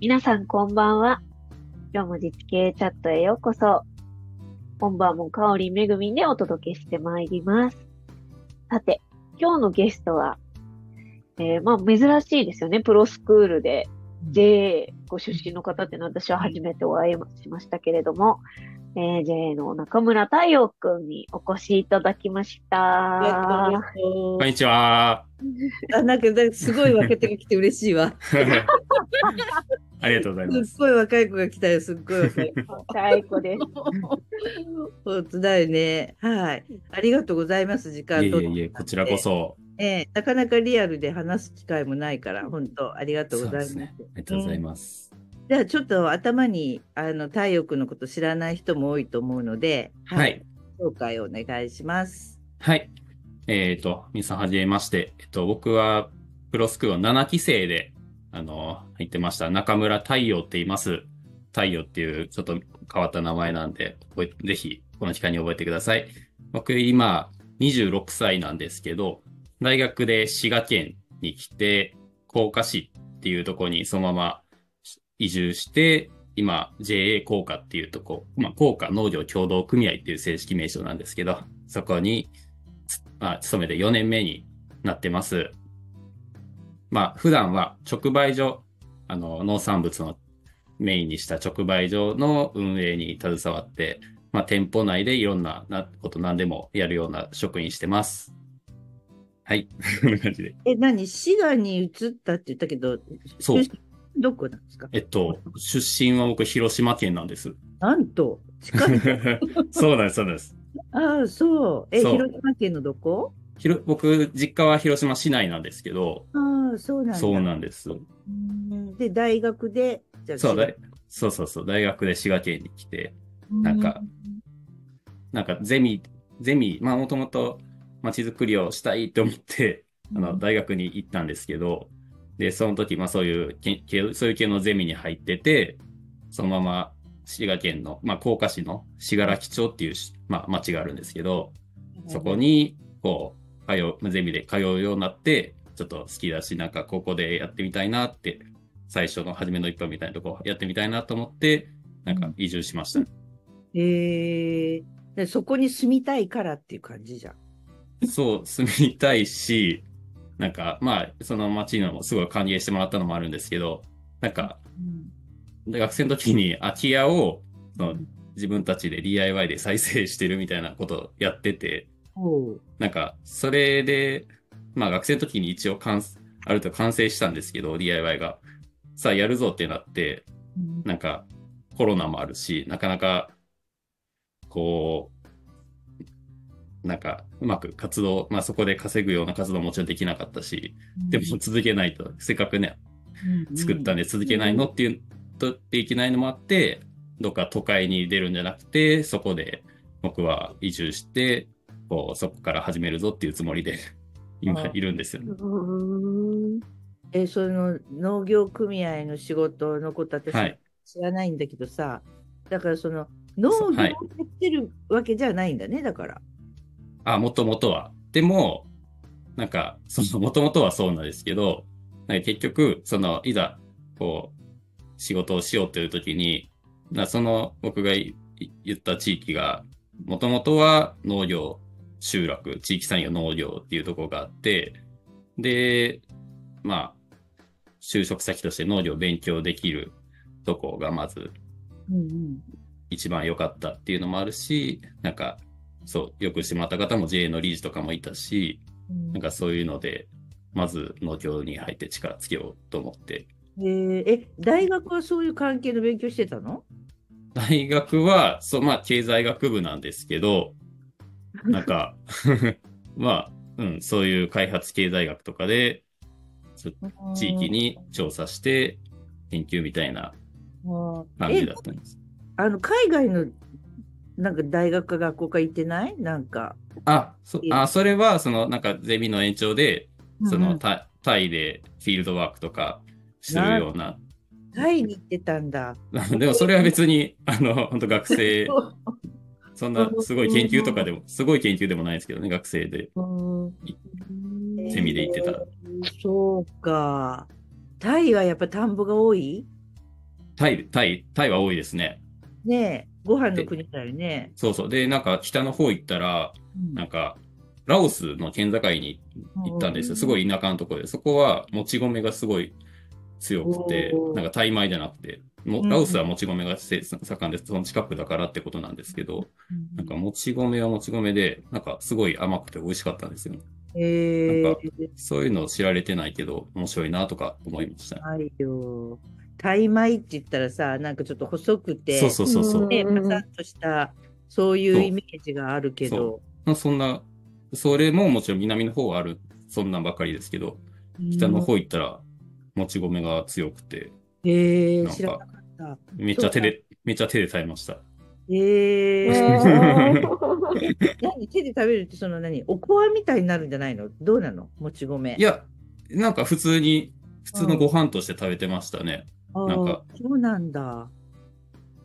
皆さんこんばんは。今日も実系チャットへようこそ。本番も香りめぐみでお届けしてまいります。さて、今日のゲストは、えー、まあ珍しいですよね。プロスクールで JA ご出身の方っていうのは私は初めてお会いしましたけれども、えー、JA の中村太陽くんにお越しいただきました。こんにちは。あ、なんか、すごい若手が来て嬉しいわ。ありがとうございますす。っごい若い子が来たよ、すっごい若い子。若い子です。本当だよね。はい。ありがとうございます、時い間と。えいえいえ、こちらこそ。ええなかなかリアルで話す機会もないから、本当ありがとうございます。そうですね。ありがとうございます。じゃあ、ちょっと頭に、あの、太陽君のこと知らない人も多いと思うので、はい。紹介をお願いします。はい。えっ、と、皆さんはじめまして。えっと、僕はプロスクールの7期生で、あの、入ってました。中村太陽って言います。太陽っていうちょっと変わった名前なんで、覚えぜひこの機会に覚えてください。僕今26歳なんですけど、大学で滋賀県に来て、甲賀市っていうところにそのまま移住して、今 JA 甲賀っていうとこ、まあ甲賀農業協同組合っていう正式名称なんですけど、そこにつまあ、勤めて4年目になってます。まあ、普段は直売所、あの、農産物のメインにした直売所の運営に携わって、まあ、店舗内でいろんななこと何でもやるような職員してます。はい。こんな感じで。え、何？滋賀に移ったって言ったけど、そうどこなんですか？えっと、出身は僕、広島県なんです。なんと、近い。そうなんです、そうなんです。ああ、そう。え、広島県のどこ？ひろ僕、実家は広島市内なんですけど、ああ、そうなんだ。そうなんです。うんで、大学で、じゃあそうだそうそうそう、大学で滋賀県に来て、なんか、なんかゼミ、ゼミ、まあもともと街づくりをしたいって思って、あの、大学に行ったんですけど、で、その時、まあそういうそういう系のゼミに入ってて、そのまま滋賀県の、まあ甲賀市の信楽町っていうし、まあ町があるんですけど、そこに、こう、通う、ゼミで通うようになって、ちょっと好きだし、なんかここでやってみたいなって、最初の初めの一歩みたいなとこやってみたいなと思って、なんか移住しました。へえでそこに住みたいからっていう感じじゃん。そう、住みたいし、なんか、まあ、その町のもすごい歓迎してもらったのもあるんですけど、なんか、で学生の時に空き家を、その自分たちで DIY で再生してるみたいなことをやってて、なんか、それで、まあ学生の時に一応完、ある程度完成したんですけど、DIY が。さあ、やるぞってなって、なんか、コロナもあるし、なかなか、こう、なんか、うまく活動、まあそこで稼ぐような活動ももちろんできなかったし、でも続けないと、せっかくね、作ったんで続けないのっていう、とっていけないのもあって、どっか都会に出るんじゃなくて、そこで僕は移住して、こう、そこから始めるぞっていうつもりで、今あいるんですよね。うん。え、その農業組合の仕事のこと私はい。知らないんだけどさ、だからその農業をはい。やってるわけじゃないんだね、だから。あ、もともとは。でも、なんか、その、もともとはそうなんですけど、なんか結局、その、いざ、こう、仕事をしようという時に、なその、僕が言った地域が、もともとは農業、集落、地域産業農業っていうところがあって、で、まあ、就職先として農業を勉強できるとこがまずうんうん。一番良かったっていうのもあるし、なんか、そう、よくしてもらった方も JA の理事とかもいたし、なんかそういうので、まず農協に入って力つけようと思って。えー。え、大学はそういう関係の勉強してたの？大学は、そう、まあ経済学部なんですけど、なんか、まあ、うん、そういう開発経済学とかで、地域に調査して研究みたいなうん感じえだったんです。あの海外のなんか大学か学校か行ってない？なんか。あ、そ、あ、それは、その、なんかゼミの延長で、その、うんうんタタイでフィールドワークとかするような。タイに行ってたんだ。でもそれは別に、あの、本当学生、そんなすごい研究とかでも、すごい研究でもないですけどね、学生で。うんゼミで行ってた。そうか。タイはやっぱ田んぼが多い？タイ、タイ、タイは多いですね。ねえ、ご飯の国だよね。そうそう。で、なんか北の方行ったら、なんか、ラオスの県境に行ったんですよ。すごい田舎のところで。そこは、もち米がすごい強くてなんかタイ米じゃなくて、ラオスはもち米が盛んで、その近くだからってことなんですけど、なんかもち米はもち米で、なんかすごい甘くて美味しかったんですよ。えなんかー、そういうの知られてないけど、面白いなとか思いました。ないよ。タイ米って言ったらさ、なんかちょっと細くて、そうそうそうそう。ね、うんパサッとした、そういうイメージがあるけど、まあそんな、それももちろん南の方はある、そんなんばかりですけど、北の方行ったら、もち米が強くて、うん。えー、なんか知らなかった。めっちゃ手で、めっちゃ手で食べました。ええー、ー 何手で食べるってその何おこわみたいになるんじゃないの？どうなの？もち米。いや、なんか普通に、普通のご飯として食べてましたね。あーなんかそうなんだ。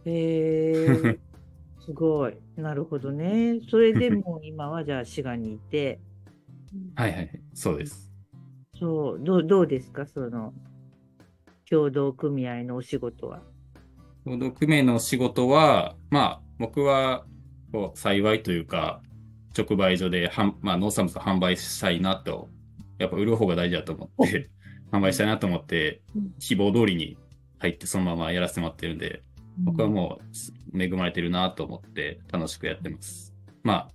へえ すごい。なるほどね。それでもう今はじゃあ滋賀にいて、はいはいはい。そうです。そう、どうどうですか？その、協同組合のお仕事は。労働組合の仕事は、まあ、僕は、こう、幸いというか、直売所で、はんまあ、農産物を販売したいなと、やっぱ売る方が大事だと思って、販売したいなと思ってうん、希望通りに入ってそのままやらせてもらってるんで、僕はもう恵まれてるなと思って楽しくやってます。まあ、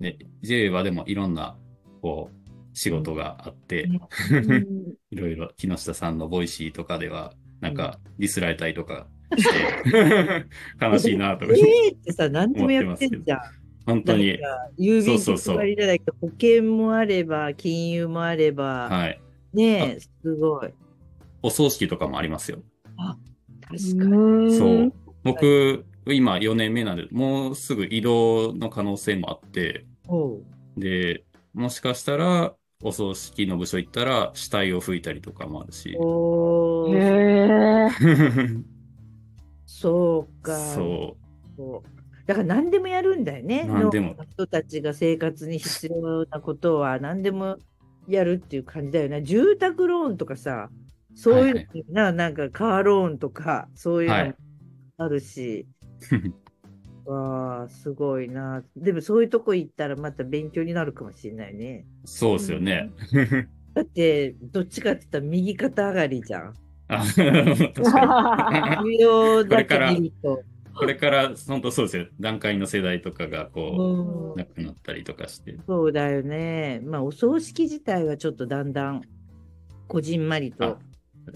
ね、JA はでもいろんな、こう、仕事があって、うん いろいろ木下さんのボイシーとかでは、なんかディスられたりとかして、悲しいなとえ思って、えってさ、何でもやってんじゃん。本当に、郵便局そうそうそう割りじゃなくて、保険もあれば、金融もあれば、はい。ねえ、すごい。お葬式とかもありますよ。確かに。うんそう。僕、今4年目なんで、もうすぐ異動の可能性もあって、で、もしかしたら、お葬式の部署行ったら、死体を拭いたりとかもあるし。へえ。そうか。そう。そうだから何でもやるんだよね。何でも人たちが生活に必要なことは何でもやるっていう感じだよね。住宅ローンとかさ、そういうのな、なんかカーローンとか、そういうのあるし、わあ、すごいな。でもそういうとこ行ったらまた勉強になるかもしれないね。そうですよね。だって、どっちかって言ったら右肩上がりじゃん。あ確かに。需要だけ見ると。これから、本当そうですよ。段階の世代とかが、こうんう、亡くなったりとかして。そうだよね。まあ、お葬式自体はちょっとだんだん、こじんまりと。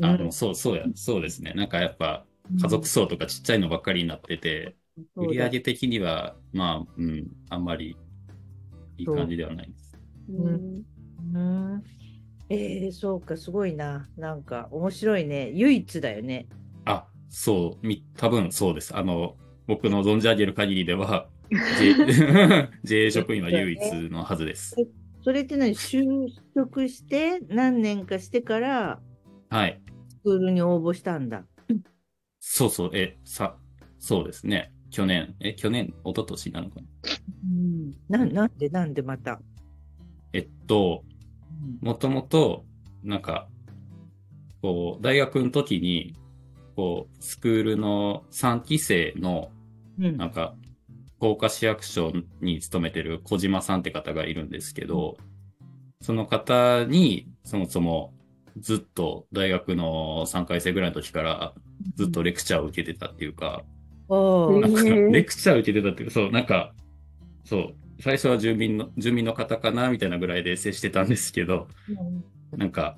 あ、うんでもそう、そうや、そうですね。なんかやっぱ、家族層とかちっちゃいのばっかりになってて、そうだ売り上げ的には、まあ、うん、あんまりいい感じではないです。うんうんえー、そうか、すごいな。なんか、面白いね。唯一だよね。あ、そう、み、多分そうです。あの、僕の存じ上げる限りでは、JA 職員は唯一のはずです。それって何？就職して、何年かしてから、はい。スクールに応募したんだ。そうそう、え、さ、そうですね。去年、え、去年、一昨年なのかな？うん。ななんで、なんでまた？えっと、もともと、なんか、こう、大学の時に、こう、スクールの3期生の、うん。なんか、福岡市役所に勤めてる小島さんって方がいるんですけど、その方に、そもそも、ずっと大学の3回生ぐらいの時から、ずっとレクチャーを受けてたっていうか、なんか、レクチャー受けてたっていうか、そう、なんか、そう、最初は住民の、住民の方かなみたいなぐらいで接してたんですけど、なんか、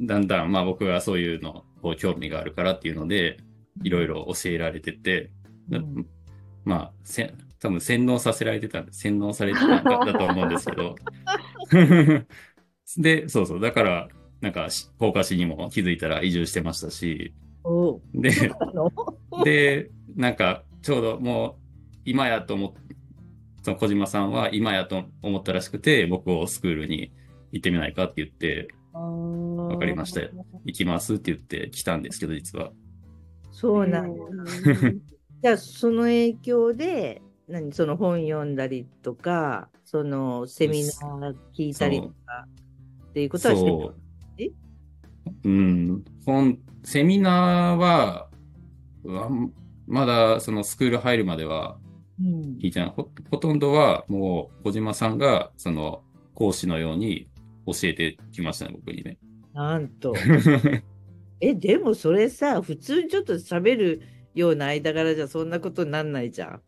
だんだん、まあ僕がそういうの、こう、興味があるからっていうので、いろいろ教えられてて、だうん。まあ、せ多分洗脳させられてたんで、洗脳されてたんだだと思うんですけど。で、そうそう、だから、なんか、し福岡市にも気づいたら移住してましたし、で、で、なんか、ちょうどもう、今やと思っ、その小島さんは今やと思ったらしくて、僕をスクールに行ってみないかって言って、わわかりましたよ。行きますって言って来たんですけど、実は。そうなんだ。じゃあ、その影響で、何、その本読んだりとか、そのセミナー聞いたりとか、っていうことはしてそう。うん。本、セミナーは、まだそのスクール入るまではうん聞いてない。ほほとんどはもう小島さんがその講師のように教えてきましたね、僕にね。なんと。え、でもそれさ、普通にちょっと喋るような間柄じゃそんなことになんないじゃん。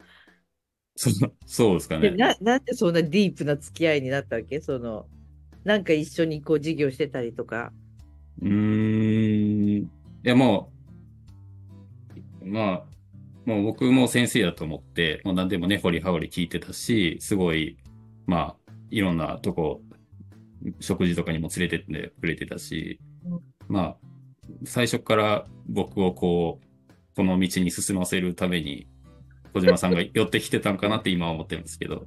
そうそうですかね。でな、なんでそんなディープな付き合いになったわけ？その、なんか一緒にこう授業してたりとか。うーん。いや、もう、まあ、もう僕も先生だと思って、もう何でもね、掘り葉掘り聞いてたし、すごい、まあ、いろんなとこ、食事とかにも連れてってくれてたしうん、まあ、最初から僕をこう、この道に進ませるために、小島さんが寄ってきてたんかなって今は思ってるんですけど。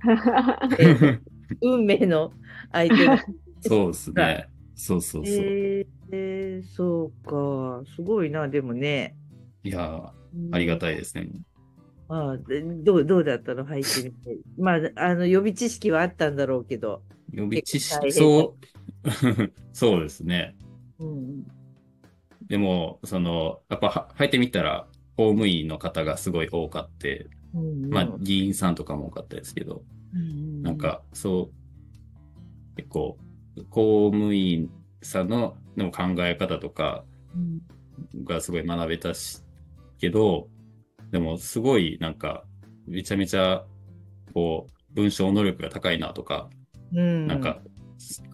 え 運命の相手が。そうですね。そうそうそう。えー、そうか。すごいな、でもね。いやー、ありがい。たいですね。ああでどう、どうだったの入ってみて。まあ、あの、予備知識はあったんだろうけど。予備知識、そう、そうですね。うん。でも、その、やっぱは入ってみたら、公務員の方がすごい多かって、うんまあ、議員さんとかも多かったですけど、うんなん、か、そう、結構、公務員さんのでも考え方とかうんがすごい学べたし、けど、でもすごいなんか、めちゃめちゃ、こう、文章能力が高いなとか、うん、なんか、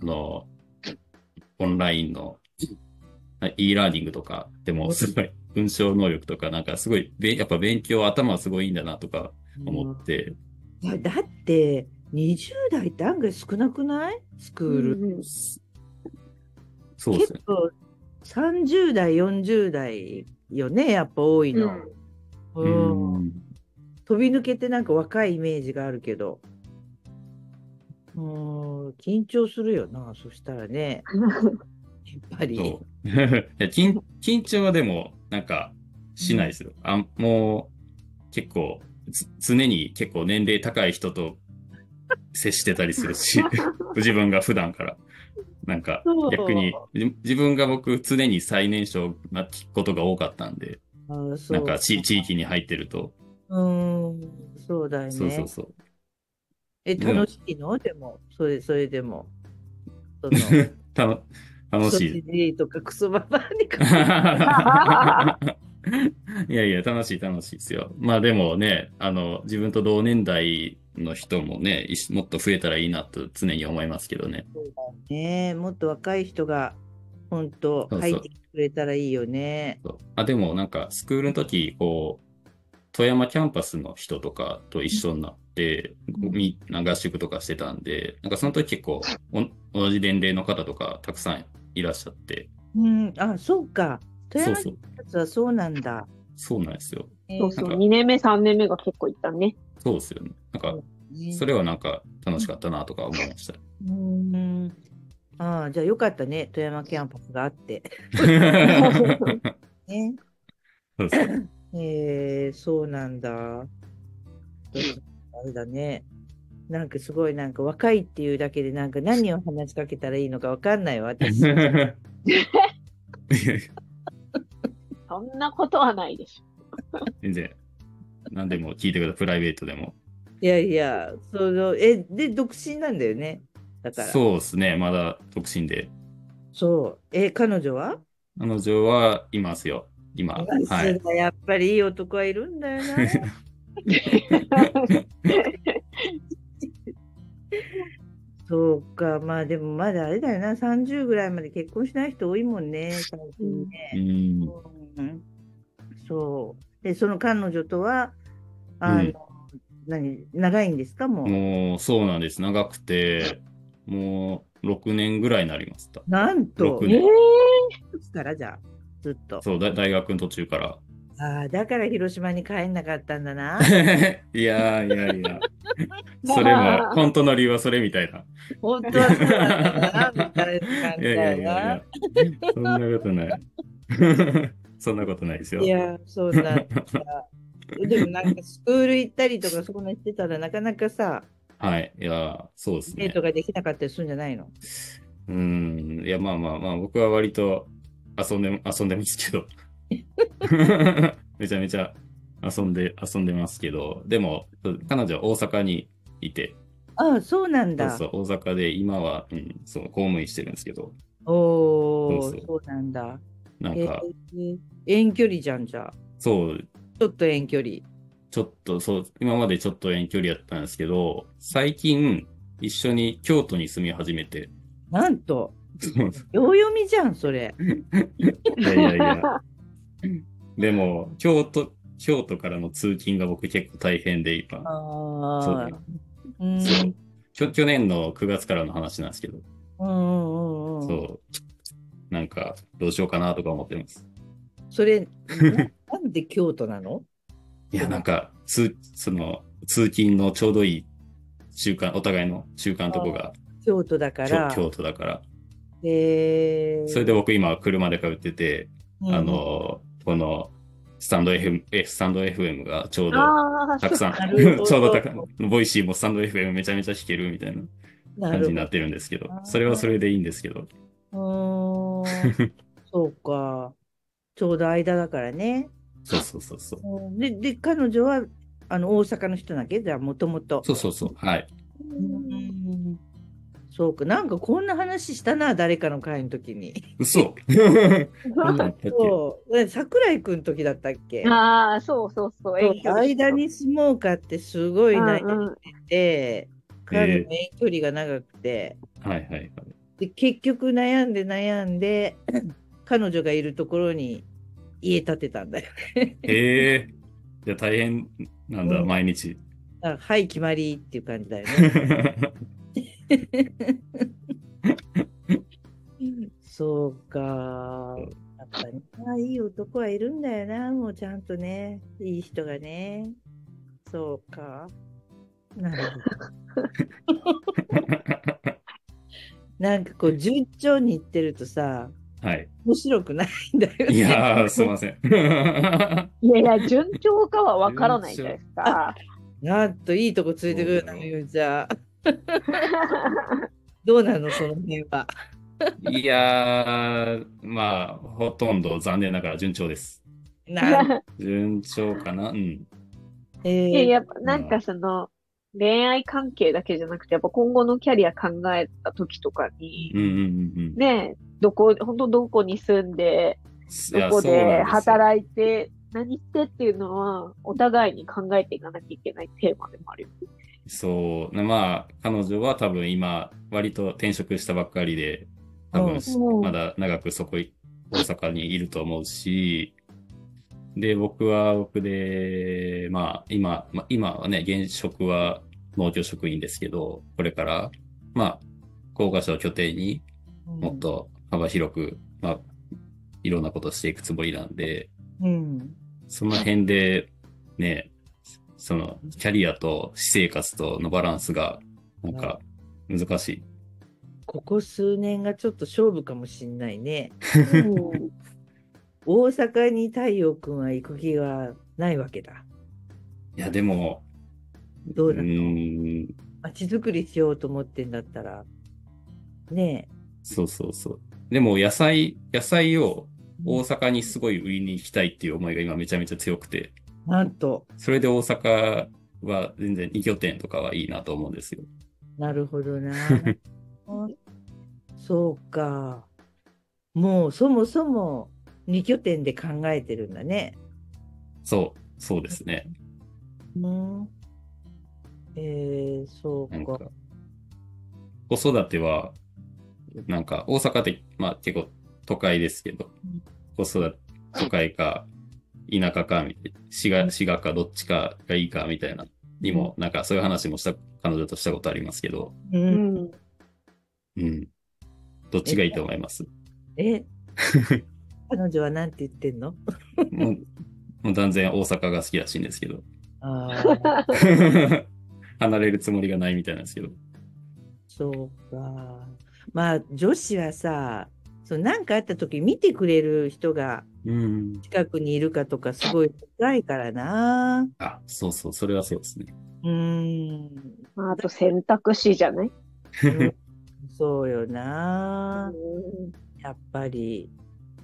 あの、オンラインの e ラーニングとかでもすごい文章能力とかなんかすごいべやっぱ勉強頭すごいんだなとか思って、いやだって20代って案外少なくない？スクール、うんうん。そうですね。結構30代40代よね？やっぱ多いの、ううん。ん。飛び抜けてなんか若いイメージがあるけど。うん緊張するよなそしたらね。やっぱり。そう。いや緊緊張はでもなんかしないですよ。あもう結構つ常に結構年齢高い人と接してたりするし、自分が普段から。なんか逆にじ自分が僕常に最年少なことが多かったんで、なんか地地域に入ってると。うんそうだよねそうそうそう。え楽しいの？でもそれそれでも 楽しい。ソジとかクソババアにか いやいや、楽しい楽しいですよ。まあでもね、あの、自分と同年代の人もね、もっと増えたらいいなと常に思いますけどね。ねもっと若い人が本当そうそう入ってきてくれたらいいよね。そうあ、でもなんか、スクールの時、こう、富山キャンパスの人とかと一緒になって、うんみ合宿とかしてたんで、なんかその時結構、お同じ年齢の方とかたくさんいらっしゃって、うん、あ、そうか。富山そうそう、発はそうなんだ。そうなんですよ。そうそう、なんか2年目、3年目が結構いったね。そうですよね。なんか、ねそれはなんか楽しかったなとか思いました。うん。ああ、じゃあよかったね。富山キャンパスがあって。ね。そうえー、そうなんだ。あれだね。なんかすごいなんか若いっていうだけでなんか何を話しかけたらいいのかわかんないわ、私。そんなことはないでし全然、何でも聞いてください。プライベートでも。いやいや、その、え、で、独身なんだよね。だから。そうですね。まだ独身で。そう。え、彼女は？彼女はいますよ。今。はい。そうだやっぱりいい男はいるんだよな。そうか、まあでもまだあれだよな、30ぐらいまで結婚しない人多いもんね、最近ね。うん。うんそう。で、その彼女とは、あの、うん何、長いんですか、もう？もう、そうなんです。長くて、もう、6年ぐらいになりました。なんと、六ょ。え年えいつからじゃあ、ずっと？そう、だ大学の途中から。ああ、だから広島に帰んなかったんだな。いやいやいや。それは、本当の理由はそれみたいな。本当はそうなんだな、みたいな感いやいやいや。そんなことない。そんなことないですよ。いや、そうなんだ。でもなんかスクール行ったりとかそこにしてたらなかなかさ、はい。いや、そうですねデート。ができなかったりするんじゃないの？うん。いや、まあまあまあ、僕は割と遊んで、遊んでますけど。めちゃめちゃ遊んで、遊んでますけど、でも、彼女は大阪にいて、ああ、そうなんだ。そうそう、大阪で今は、うん、そう、公務員してるんですけど、おお、そうなんだ。なんか、えー遠距離じゃんじゃあ。そう、ちょっと遠距離。ちょっと、そう、今までちょっと遠距離やったんですけど、最近、一緒に京都に住み始めて、なんと、秒読みじゃん、それ。いやいやいや。でも、京都、京都からの通勤が僕結構大変で、今。そうああね。うん。そう去去年の9月からの話なんですけど、うんうんうんうん。そう。なんか、どうしようかなとか思ってます。それ、んで京都なの？いや、なんか、通、その、通勤のちょうどいい習慣、お互いの習慣のとこが京都だか京ら。京都だから。へーそれで僕今車で通ってて、うんあの、この、スタンド FM、えスタンド FM が ちょうどたくさん、ちょうどたくボイシーもスタンド FM めちゃめちゃ弾けるみたいな感じになってるんですけどあ、ーそれはそれでいいんですけど。うーん そうか。ちょうど間だからね。そうそうそうそう。うんで、で、彼女は、あの、大阪の人だっけ？じゃあ、もともと。そうそうそう。はい。うんそうか。なんかこんな話したな、誰かの会の時に。嘘 そう。え桜井くんの時だったっけ？ああ、そうそうそう。そう間に住もうかってすごい悩うんうんんで、彼の遠距離が長くて、はいはいはい。で結局悩んで悩んで、彼女がいるところに家建てたんだよ。へえ。じゃあ大変なんだ、うん毎日。あはい、決まりっていう感じだよね。そうか。やっぱり、あいい男はいるんだよな、もうちゃんとね。いい人がね。そうか。なるほど。なんかこう、順調にいってるとさ、はい。面白くないんだよね。いやー、すいません。いやいや、順調かはわからないじゃないですか。なんといいとこついてくるな、みゆみちゃん。どうなの、その辺は？いやー、まあ、ほとんど残念ながら順調です。なん順調かな？うん。えいや、ーやっぱなんかその、恋愛関係だけじゃなくて、やっぱ今後のキャリア考えた時とかにう、んうんうんうん。ね、どこ、本当どこに住んで、どこで働いて、何してっていうのは、お互いに考えていかなきゃいけないテーマでもあるよね。そう。なまあ、彼女は多分今、割と転職したばっかりで、多分、うんまだ長くそこい、大阪にいると思うし、で、僕は僕で、まあ、今、まあ、今はね、現職は農業職員ですけど、これから、まあ、高架市を拠点にもっと幅広く、まあ、いろんなことをしていくつもりなんで、うん。その辺で、ね、その、キャリアと私生活とのバランスが、なんか、難しい。ここ数年がちょっと勝負かもしんないね。う ん大阪に太陽くんは行く気がないわけだ。いや、でも、うどうなのーん、街づくりしようと思ってんだったら。ねそうそうそう。でも、野菜、野菜をえ。大阪にすごい売りに行きたいっていう思いが今めちゃめちゃ強くて、なんと。それで大阪は全然2拠点とかはいいなと思うんですよ。なるほどな。そうか。もうそもそも2拠点で考えてるんだね。そう、そうですね。うん。えー、そうか、子育ては、なんか大阪って、まあ結構都会ですけど、子育て、都会か、田舎か、みたいな滋賀、滋賀かどっちかがいいかみたいな、にも、なんかそういう話もした、彼女としたことありますけど、う。うんん。うん。どっちがいいと思います？え彼女はなんて言ってんの？もう、もう断然大阪が好きらしいんですけど、ああ、離れるつもりがないみたいなんですけど、そうか。まあ女子はさ、そうなんかあった時見てくれる人がうん。近くにいるかとかすごい深いからな。あ、そうそう、それはそうですね。うーん。あと選択肢じゃない？うんそうよな。うんやっぱり。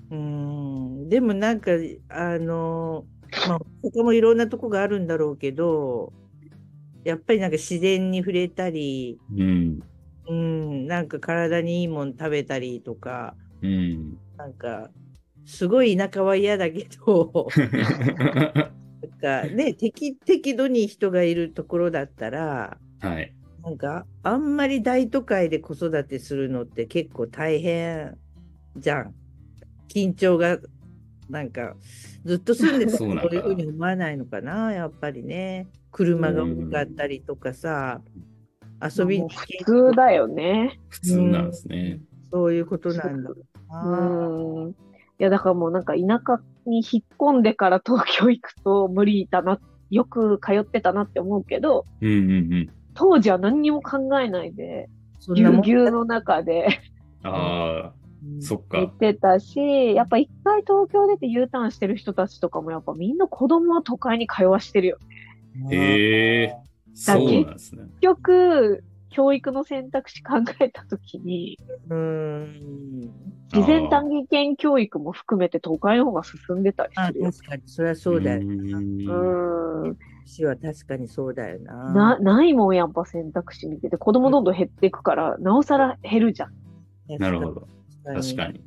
うーん。でもなんか、あの、まあ、他もいろんなとこがあるんだろうけど、やっぱりなんか自然に触れたり、うん。うん、なんか体にいいもん食べたりとか、うん。なんか、すごい田舎は嫌だけど、なんかね、適、適度に人がいるところだったら、はい。なんか、あんまり大都会で子育てするのって結構大変じゃん。緊張が、なんか、ずっと住んでたらそういうふうに思わないのかな、やっぱりね。車が多かったりとかさ、遊び普通だよね。普通なんですね。そういうことなんだろう。ん。いや、だからもうなんか田舎に引っ込んでから東京行くと無理だな、よく通ってたなって思うけど、うんうんうん。当時は何にも考えないで、ぎゅうぎゅうの中でああ、うんそっか。行ってたし、やっぱ一回東京出て U ターンしてる人たちとかもやっぱみんな子供は都会に通わしてるよ。へえ、そうなんですね。結局、教育の選択肢考えたときに、うん。自然短期圏教育も含めて都会の方が進んでたりあ、するよ。確かに、それはそうだよ。んうん。私は確かにそうだよな。な、ないもんやっぱ選択肢見てて、子供どんどん減っていくから、なおさら減るじゃん。なるほど。確かに。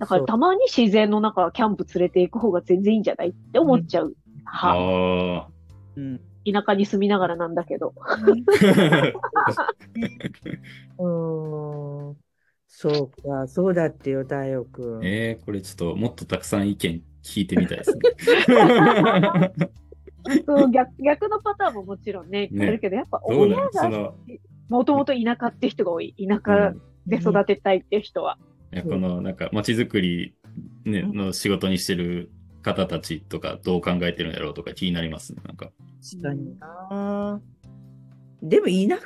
だからたまに自然の中、キャンプ連れて行く方が全然いいんじゃないって思っちゃう。は、ああ。うん。田舎に住みながらなんだけど。うーん。そうか、そうだってよ、太陽くん。えー、これちょっともっとたくさん意見聞いてみたいですね。そう逆逆のパターンももちろんね、いっぱいいるけど、やっぱ親がもともと田舎って人が多い。田舎で育てたいって人は。いやこのなんか街づくり、ね、うんの仕事にしてる方たちとかどう考えてるんやろうとか気になりますね。なんか。確かにな。でも田舎派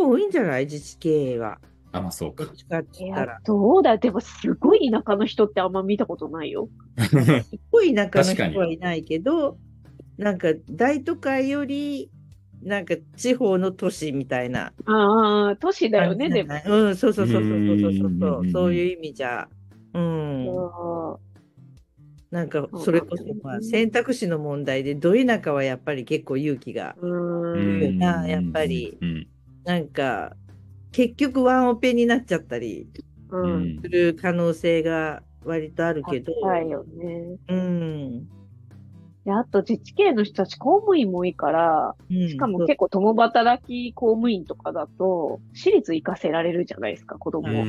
が多いんじゃない？自治系は。あ、まあそうかどっ。ちかっていや言ったら。、どうだでもすごい田舎の人ってあんま見たことないよ。すっごい田舎の人はいないけど、なんか大都会より、なんか地方の都市みたいな。ああ、都市だよね、でも。うん、そうそうそうそうそうそうそううんそういう意味じゃ。うん。あなんかそれこそ、まあ、選択肢の問題で、ど田舎はやっぱり結構勇気が、ーううーん。なやっぱりうん。なんか、結局ワンオペになっちゃったりす。る可能性が割とあるけど、高いよね。うん。で、あと自治系の人たち公務員も多いから、うんしかも結構共働き公務員とかだと、私立行かせられるじゃないですか、子供。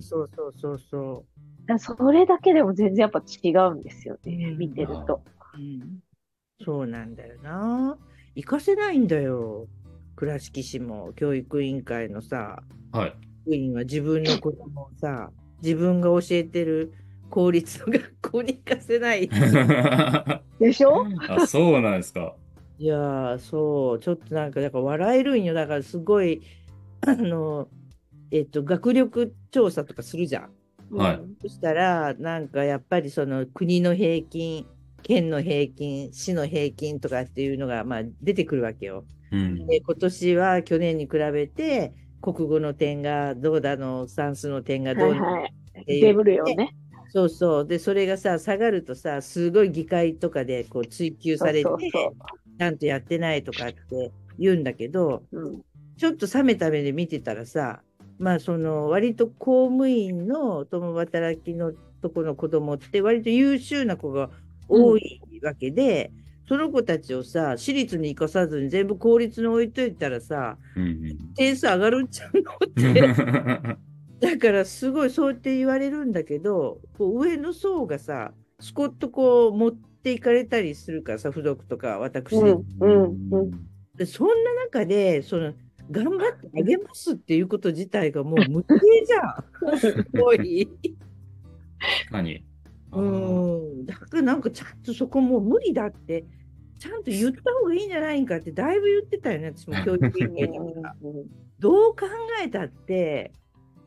そうそうそうそらそれだけでも全然やっぱ違うんですよね、うん見てると。う。うん、そうなんだよな。行かせないんだよ。倉敷市も教育委員会のさ、はい。委員は自分の子供をさ、自分が教えてる公立の学校に行かせない。でしょ？あ、そうなんですか。いやー、そう、ちょっとなんか、だから笑えるんよ。だからすごい、あの、えっと、学力調査とかするじゃん。はいうんそしたら、なんかやっぱりその国の平均、県の平均、市の平均とかっていうのが、まあ、出てくるわけよ。うん。で、今年は去年に比べて、国語の点がどうだの、算数の点がどはいうだのはい。っていうデブルよね。そうそう。で、それがさ、下がるとさ、すごい議会とかでこう追及されて、ちゃんとやってないとかって言うんだけど、う。うん。ちょっと冷めた目で見てたらさ、まあその割と公務員の共働きのとこの子供って割と優秀な子が多いわけで、その子たちをさ、私立に行かさずに全部公立に置いといたらさ、うん点数上がるんちゃうのうんって。だからすごいそうやって言われるんだけど、こう上の層がさ、スコッとこう持っていかれたりするからさ、付属とか私、うんうんうん。でそんな中で、その、頑張ってあげますっていうこと自体がもう無形じゃん。すごい。確かに。あうーん。だからなんかちゃんとそこもう無理だって、ちゃんと言った方がいいんじゃないんかってだいぶ言ってたよね、私も教育委員会だから。どう考えたって、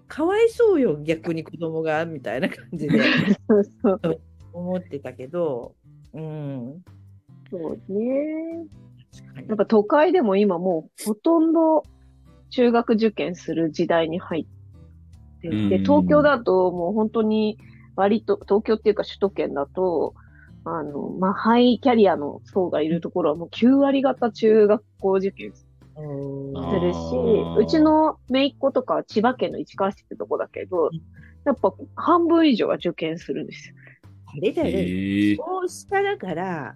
かわいそうよ、逆に子供が、みたいな感じで そうそう。思ってたけど、うん。そうね。なんか都会でも今もうほとんど中学受験する時代に入ってて、うん東京だともう本当に割と、東京っていうか首都圏だと、あの、まあ、ハイキャリアの層がいるところはもう9割方中学校受験するしうちの姪っ子とかは千葉県の市川市ってとこだけど、やっぱ半分以上は受験するんですよ。あれだよね。へえ。少子化だから、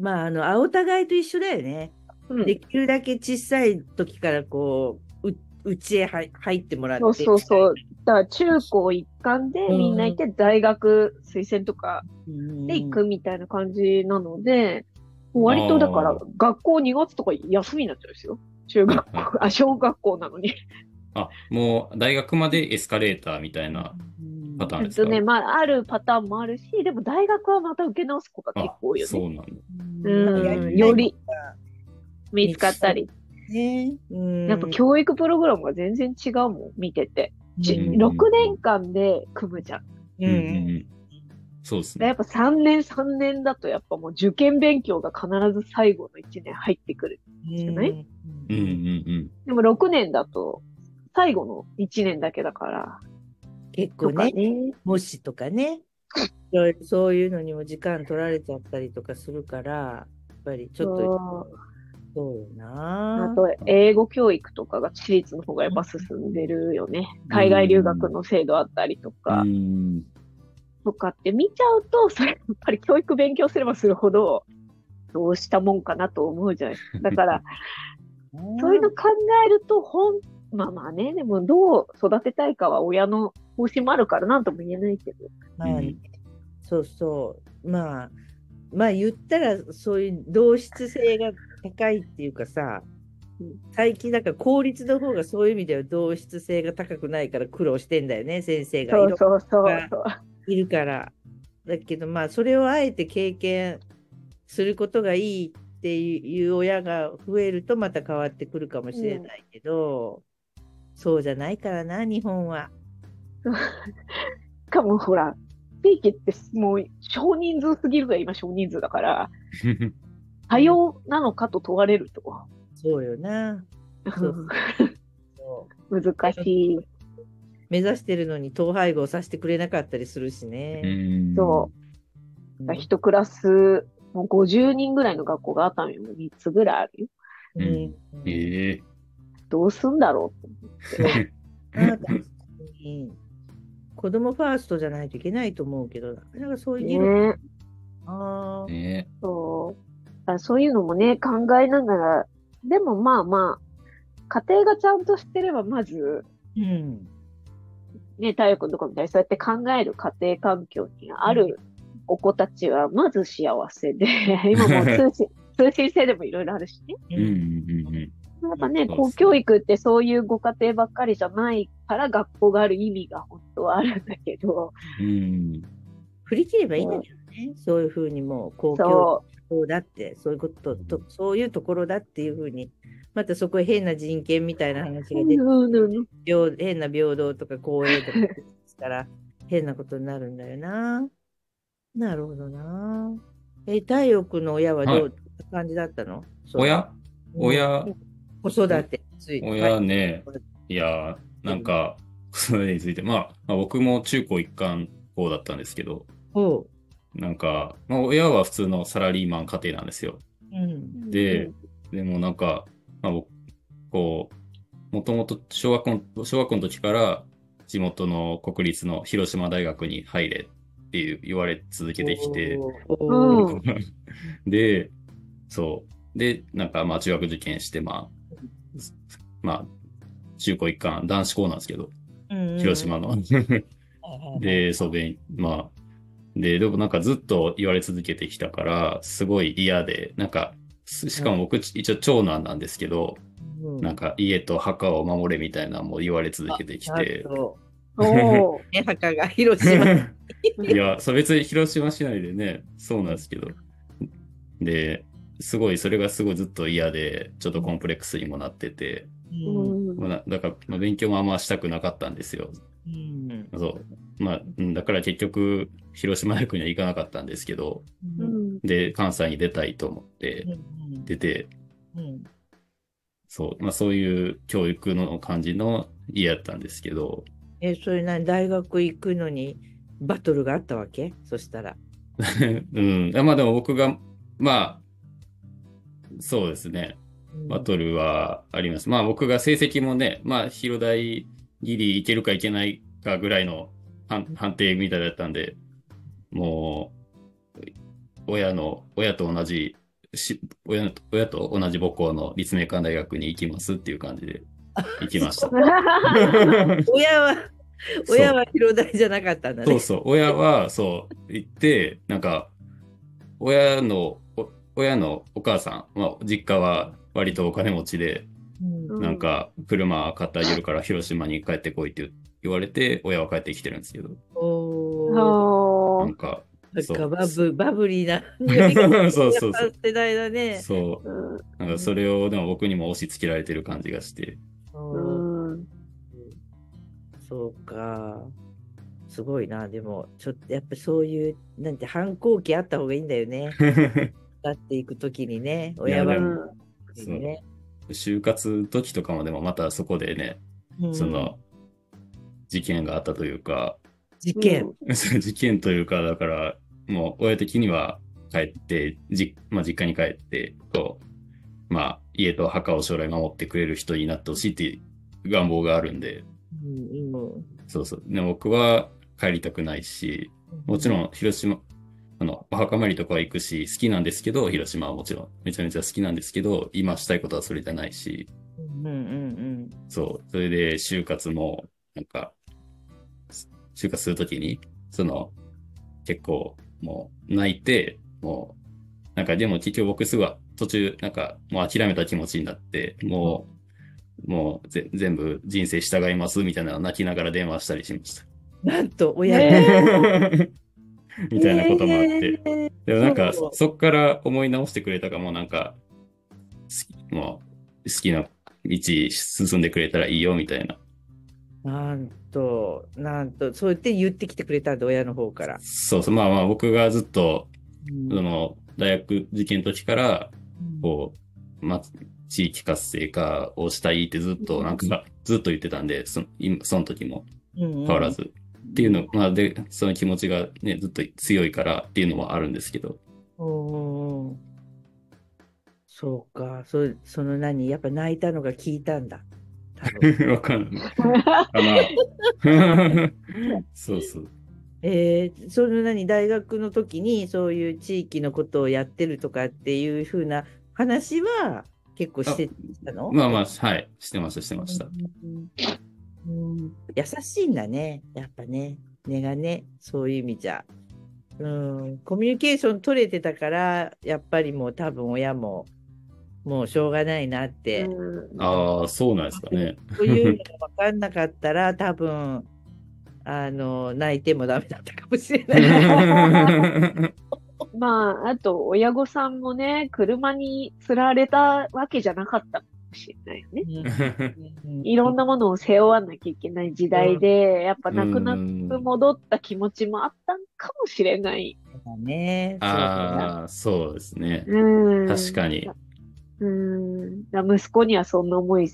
まあ、あの、お互いと一緒だよね。うんできるだけ小さい時からこう、ううちへ入入ってもらって。そうそうそう。だから中高一貫でみんな行って大学推薦とかうん。で行くみたいな感じなので、割とだから学校2月とか休みになっちゃうんですよ。中学校、あ、小学校なのに。あ、もう大学までエスカレーターみたいなうんパターンですか？えっとね、まあ、あるパターンもあるし、でも大学はまた受け直す子が結あ構多いよね。そうなんだ。より見つかったり。ね。うんやっぱ教育プログラムが全然違うもん、見てて。ちうん6年間で組むじゃん。ううんんうんうん。そうですね。でやっぱ3年3年だとやっぱもう受験勉強が必ず最後の1年入ってくる。じゃない？うんうんうん。でも6年だと最後の1年だけだから。結構ね、ね。模試とかね、そうそういうのにも時間取られちゃったりとかするから、やっぱりちょっと、そうよあな。と、英語教育とかが私立の方がやっぱ進んでるよね。海外留学の制度あったりとかう、ん。とかって見ちゃうと、それやっぱり教育勉強すればするほど、どうしたもんかなと思うじゃないですか。だから、そういうの考えると、ほん、まあまあね、でもどう育てたいかは親の方針もあるからなんとも言えないけど。まあね、そうそう。まあ、まあ言ったら、そういう同質性が高いっていうかさうん、最近だから公立の方がそういう意味では同質性が高くないから苦労してんだよね、先生がい。いるから。だけどまあ、それをあえて経験することがいいっていう親が増えるとまた変わってくるかもしれないけど、そうじゃないからな、日本は。し かもほら、地域ってもう少人数すぎるが今少人数だから、多様なのかと問われると。そうよな。そうそう 難しい。目指してるのに統廃合させてくれなかったりするしうね。ん。そう。うん一クラス、もう50人ぐらいの学校があったのよ。3つぐらいあるよ。うんうんええ。どうすんだろうあ確かに子供ファーストじゃないといけないと思うけど、なかなかそういう議論、ね。あーねそう。あそういうのもね、考えながら、でもまあまあ、家庭がちゃんとしてれば、まず、うん。ね、太陽君とかみたいにそうやって考える家庭環境にあるお子たちは、まず幸せで、今もう通信、通信制でもいろいろあるしね。うんうんうんうん。やっぱね、そう公教育ってそういうご家庭ばっかりじゃないから学校がある意味が本当はあるんだけど、うん。振り切ればいいんだけどね。そういうふうにもう公共そそう。だって、そういうことと、そういうところだっていうふうに、またそこへ変な人権みたいな話う。が出て、うんうん平変な平等とか公営とかしたら 変なことになるんだよな。なるほどな。え、太陽君の親はどう、はい。感じだったの？親？親、子育てについて。親ね、いやー、なんか、それについて、まあ、まあ、僕も中高一貫校だったんですけど。なんか、まあ、親は普通のサラリーマン家庭なんですよ。うん。で、でもなんか、まあ、僕、こう、もともと小学校の、小学校の時から地元の国立の広島大学に入れっていう言われ続けてきて、で、そう。で、なんかまあ中学受験して、まあ、まあ、中高一貫、男子校なんですけど、うん広島の。で、そう、べん、まあ、で、でもなんかずっと言われ続けてきたから、すごい嫌で、なんか、すしかも僕、一応長男なんですけど、うん。なんか家と墓を守れみたいなのも言われ続けてきて。おー。ね、墓が広島。いや、そう別に広島市内でね、そうなんですけど。で、すごい、それがすごいずっと嫌で、ちょっとコンプレックスにもなってて、うん。だから、まあ、勉強もあんましたくなかったんですよ。うん。そう。まあ、うんだから結局、広島大学には行かなかったんですけど、ううん。んで、関西に出たいと思って出て、うん。そう、まあそういう教育の感じの家やったんですけど、え、それ何？大学行くのにバトルがあったわけ？そしたら。うん。まあでも僕が、まあ、そうですね。バトルはあります。まあ僕が成績もね、まあ広大ギリいけるかいけないかぐらいの判判定みたいだったんで、もう、親の、親と同じ、し親と親と同じ母校の立命館大学に行きますっていう感じで行きました。親は、親は広大じゃなかったんだね。そうそう、親はそう行って、なんか、親の、お親のお母さん、まあ実家は割とお金持ちで、なんか、車買ってあげるから広島に帰ってこいって言われて、親は帰ってきてるんですけど、おなんか、なんそう。かバブバブリーな そうそうそう。世代だね。そう、うん。なんかそれをでも僕にも押し付けられてる感じがして、そうか。すごいな。でも、ちょっとやっぱそういう、なんて反抗期あった方がいいんだよね。だっていくときにね、親はね。就活時とかもでもまたそこでね、うんその、事件があったというか、事件。事件というか、だから、もう親的には帰って、じまあ、実家に帰って、こう、まあ、家と墓を将来守ってくれる人になってほしいっていう願望があるんで、うんうんそうそう。で、僕は帰りたくないし、もちろん広島、あの、お墓参りとかは行くし、好きなんですけど、広島はもちろん。めちゃめちゃ好きなんですけど、今したいことはそれじゃないし、うんうんうんそう。それで、就活も、なんか、就活するときに、その、結構、もう、泣いて、もう、なんか、でも結局僕すぐは途中、なんか、もう諦めた気持ちになって、もう、もうぜ、全部人生従います、みたいなのを泣きながら電話したりしました。なんと、親ね みたいなこともあって。えーでもなんか、そうそっから思い直してくれたかも、なんか、好きもう、好きな道進んでくれたらいいよ、みたいな。なんと、なんと、そうやって言ってきてくれたんだ、親の方から。そうそう、まあまあ僕がずっと、うんその、大学受験の時から、こう、ま、地域活性化をしたいってずっと、なんか、ずっと言ってたんで、そその時も変変わらず。っていうの、まあで、その気持ちがね、ずっと強いからっていうのもあるんですけど。うんうんそうか、そその何、やっぱ泣いたのが効いたんだ。わかんない。そうそう。えー、その何、大学の時にそういう地域のことをやってるとかっていうふうな話は結構してたの？まあまあ、はい。してました、してました。うん。うん優しいんだね、やっぱね、根がね、そういう意味じゃ。うん、コミュニケーション取れてたから、やっぱりもう多分親も、もうしょうがないなって、うん。ああ、そうなんですかね。そういうのが分かんなかったら、多分あの泣いてもダメだったかもしれない。まあ、あと、親御さんもね、車に釣られたわけじゃなかったかもしれないよね。いろんなものを背負わなきゃいけない時代で、やっぱ泣く泣く戻った気持ちもあったんかもしれない。だね。ああ、そうですね。うん。確かに。うん。息子にはそんな思い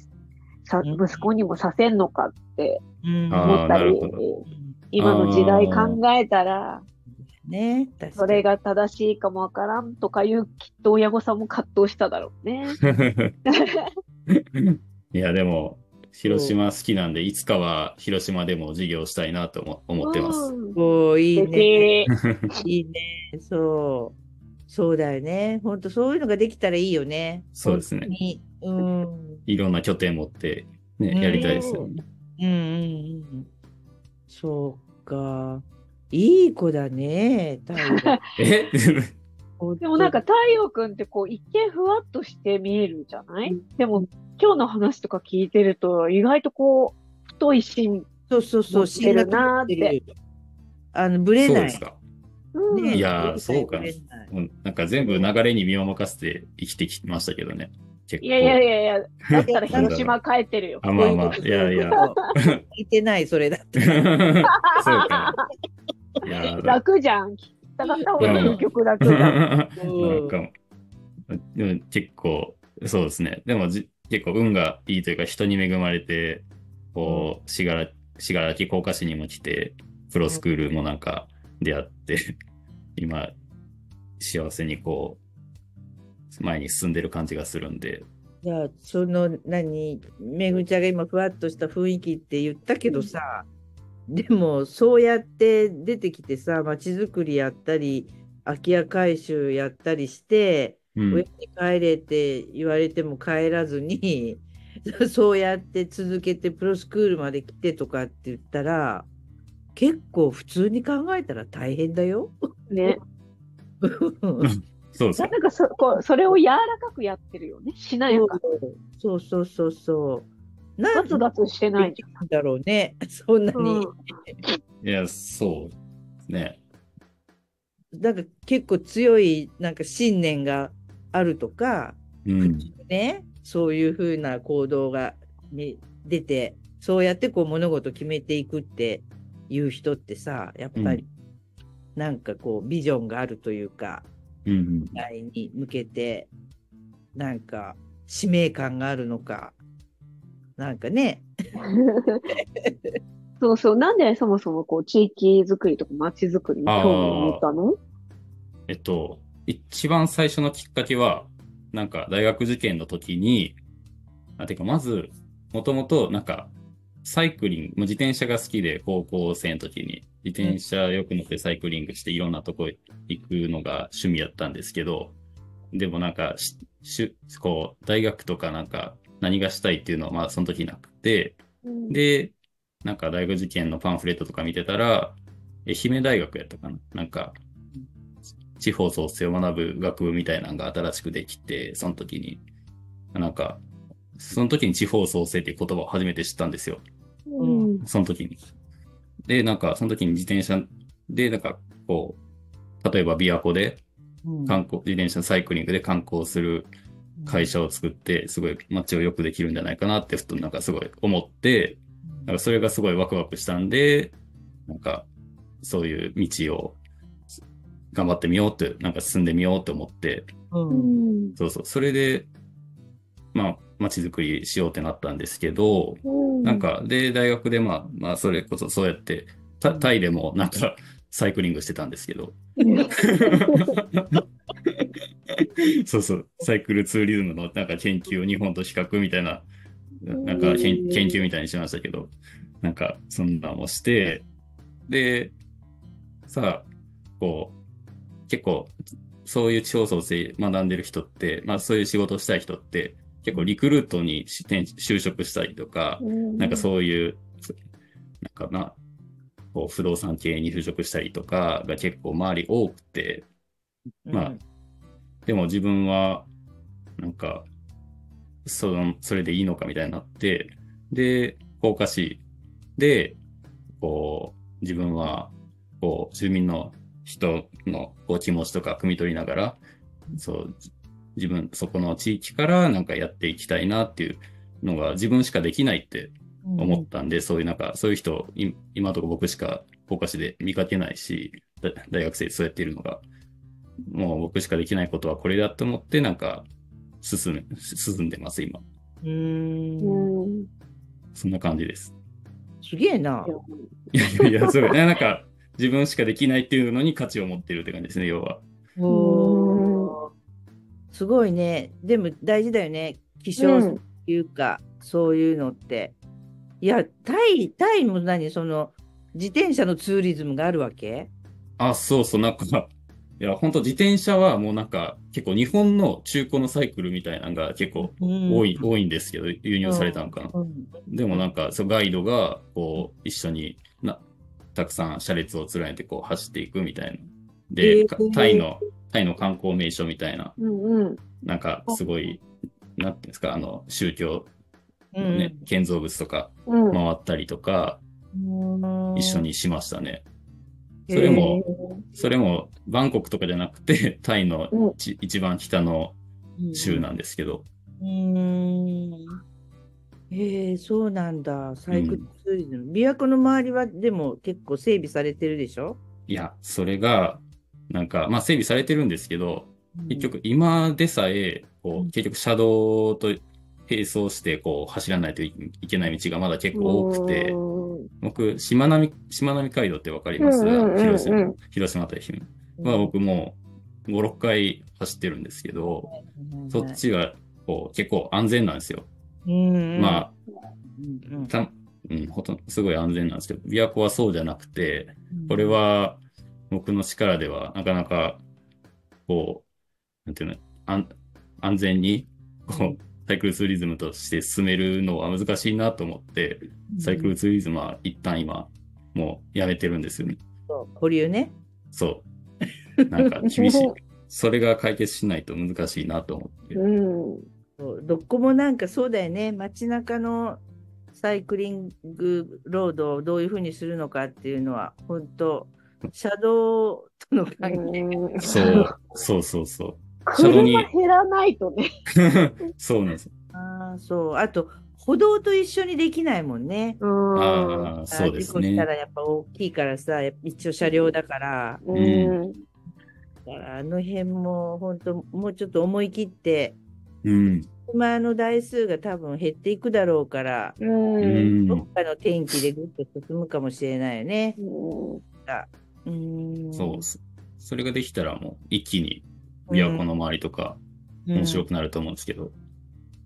さ、うん息子にもさせんのかって思ったり今の時代考えたら、ね、それが正しいかもわからんとかいう、きっと親御さんも葛藤しただろうね。いや、でも、広島好きなんで、いつかは広島でも授業したいなと思思ってます。うんおーいい素ね。敵。いいね。そう。そうだよね。本当そういうのができたらいいよね。そうですねうん。いろんな拠点持って、ね、うんやりたいですよね。うんうんうん。そうか。いい子だね。え？でもなんか太陽くんってこう一見ふわっとして見えるじゃない？でも今日の話とか聞いてると意外とこう太い芯、そうそうそう、持ってるなーって芯が通ってる。あの、ぶれない。そうですか。うんねいやーそうかなんなんか全部流れに身を任せて生きてきましたけどね。いやいやいやいや、だったら広島帰ってるよ。あ、まあまあ、いやいや。聞いてない、それだって。そうか。楽じゃん。たかった方が究極楽じゃん。なんうんか、でも結構、そうですね。でもじ結構運がいいというか、人に恵まれて、こう、しがら、しがらき高架市にも来て、プロスクールもなんか出会って、今、幸せにこう、前に進んでる感じがするんで、じゃあ、その、何、めぐみちゃんが今、ふわっとした雰囲気って言ったけどさ、でも、そうやって出てきてさ、まちづくりやったり、空き家改修やったりして、うん親に帰れって言われても帰らずに、そうやって続けてプロスクールまで来てとかって言ったら、結構普通に考えたら大変だよ。ね。そうそう。なんかそこうそれを柔らかくやってるよね。しなやか。そうそうそうそう。なんガツガツしてないじなんだろうね。そんなゃん。に。いや、そうですね。なんか結構強いなんか信念があるとか、うん。ね、そういうふうな行動が、ね、出て、そうやってこう物事決めていくっていう人ってさ、やっぱり、なんかこうビジョンがあるというか、うん。未来に向けて、なんか使命感があるのか、なんかね、そうそう。なんでそもそもこう地域づくりとか街づくりに興味を持ったの？えっと、一番最初のきっかけは、なんか大学受験の時に、あ、てかまず、もともとなんか、サイクリング、もう自転車が好きで高校生の時に、自転車よく乗ってサイクリングしていろんなとこ行くのが趣味やったんですけど、でもなんかし、しこう、大学とかなんか何がしたいっていうのはまあその時なくて、うん。で、なんか大学受験のパンフレットとか見てたら、愛媛大学やったかな？なんか、地方創生を学ぶ学部みたいなのが新しくできて、その時に、なんか、その時に地方創生っていう言葉を初めて知ったんですよ。うん。その時に。で、なんか、その時に自転車で、なんか、こう、例えば琵琶湖でうん。観光、自転車サイクリングで観光する会社を作って、すごい街を良くできるんじゃないかなって、ふとなんかすごい思って、なんかそれがすごいワクワクしたんで、なんか、そういう道を頑張ってみようって、なんか進んでみようって思って、うん。そうそう、それで、まあ、街づくりしようってなったんですけど、うん。なんか、で、大学でまあ、まあ、それこそそうやって、タタイでもなんか、サイクリングしてたんですけど、そうそう、サイクルツーリズムのなんか研究を日本と比較みたいな、なんか研究みたいにしましたけど、なんかそんなんをして、で、さあ、こう、結構、そういう地方創生学んでる人って、まあそういう仕事をしたい人って、結構リクルートに就職したりとか、なんかそういう、なんかな、こう不動産系に就職したりとかが結構周り多くて、まあでも自分は、なんか、その、それでいいのかみたいになって、で、福岡市で、こう、自分は、こう、住民の人のこう気持ちとか汲み取りながら、そう、じ自分、そこの地域からなんかやっていきたいなっていうのが自分しかできないって思ったんで、そういうなんか、そういう人、い今のところ僕しか福岡市で見かけないし、だ大学生でそうやっているのが、もう僕しかできないことはこれだと思って、なんか、進め、進んでます、今。うーんうんそんな感じです。すげえな。いやいやいや、それ、なんか、自分しかできないっていうのに価値を持ってるって感じですね、要は。おーすごいね。でも大事だよね。希少性っていうか、そういうのって。いや、タイ、タイも何？その、自転車のツーリズムがあるわけ？あ、そうそう、なんか、いや、本当自転車はもうなんか、結構日本の中古のサイクルみたいなのが結構多い、多いんですけど、輸入されたのかな。うんでもなんか、そうガイドが、こう、一緒にな、たくさん車列を連ねてこう走っていくみたいな。へで、ーかタイの、タイの観光名所みたいな、うんうん。なんかすごい、なんていうんですか、あの、宗教ね、建造物とかうん。回ったりとか、うん一緒にしましたね。それも、それも、バンコクとかじゃなくて、タイのうん。ち一番北の州なんですけど、うーん。へえ、そうなんだ。サイクルツーリズム。琵琶湖の周りはでも結構整備されてるでしょ？いや、それが、なんか、まあ整備されてるんですけど、結局今でさえ、こう結局車道と並走して、こう、走らないといいけない道がまだ結構多くて、僕、しまなみ、しまなみ海道ってわかります？うんうんうんうん。広島、広島と愛媛。は僕もう5、6回走ってるんですけど、そっちがこう結構安全なんですよ。うん、まあ、うんうん。たうん、ほとんどすごい安全なんですけど、琵琶湖はそうじゃなくて、これ、は僕の力ではなかなか、こう、なんていうの、安安全に、こう、サイクルツーリズムとして進めるのは難しいなと思って、サイクルツーリズムは一旦今、もうやめてるんですよね。そう保留ね。そう。なんか厳しい。それが解決しないと難しいなと思って。うん。どこもなんかそうだよね。街中のサイクリングロードをどういうふうにするのかっていうのは、本当車道との関係そう、そうそうそう。車道に車減らないとね。そうなんです。ああ、そう。あと、歩道と一緒にできないもんね。うん。ああ、そうです事故したらね。やっぱ大きいからさ、一応車両だから、うん。だからあの辺も本当、もうちょっと思い切って、うん。車の台数が多分減っていくだろうから、う。うんんどっかの天気でぐっと進むかもしれないよね。うん。そう。そそれができたらもう一気に琵琶湖の周りとか面白く、くなると思うんですけど。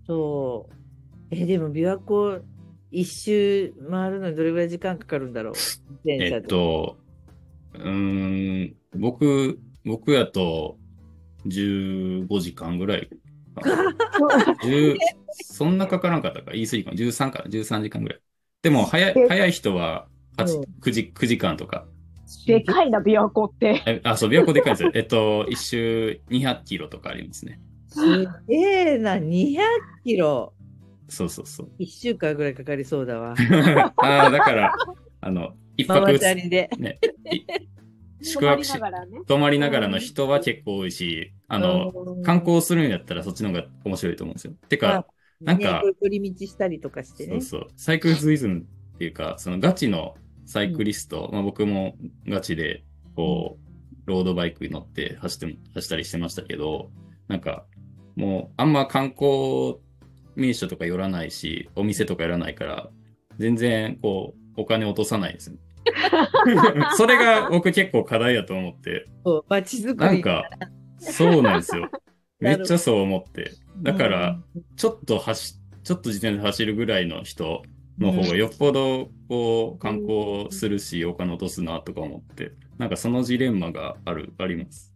そう。え、でも琵琶湖一周回るのにどれぐらい時間かかるんだろう？えっと、うーん、僕、僕やと15時間ぐらいかな。10そんなかからんかったか？言い過ぎかな ?13 かな ?13 時間ぐらい。でも、早い、え早い人は8うん9時、9時間とか。でかいな、琵琶湖って。えあ、そう、琵琶湖でかいですよ。えっと、一周200キロとかありますね。すげえな、200キロ。そうそうそう。1週間ぐらいかかりそうだわ。ああ、だから、あの、一泊チャリで。ね、い宿泊し泊まりながらね。泊まりながらの人は結構多いし、あの、うん観光するんやったらそっちの方が面白いと思うんですよ。てか、なんかね、取り道したりとかしてね。そうそう、サイクルツイズムっていうか、そのガチのサイクリスト、まあ僕もガチで、こう、ロードバイクに乗って走っても、走ったりしてましたけど、なんか、もう、あんま観光名所とか寄らないし、お店とか寄らないから、全然、こう、お金落とさないですよ。それが僕結構課題だと思って、街づくり。なんか、そうなんですよ。めっちゃそう思って。だから、うん、ちょっと走、ちょっと自転車走るぐらいの人の方がよっぽど、こう、観光するし、お金落とすなとか思って、なんかそのジレンマがある、あります。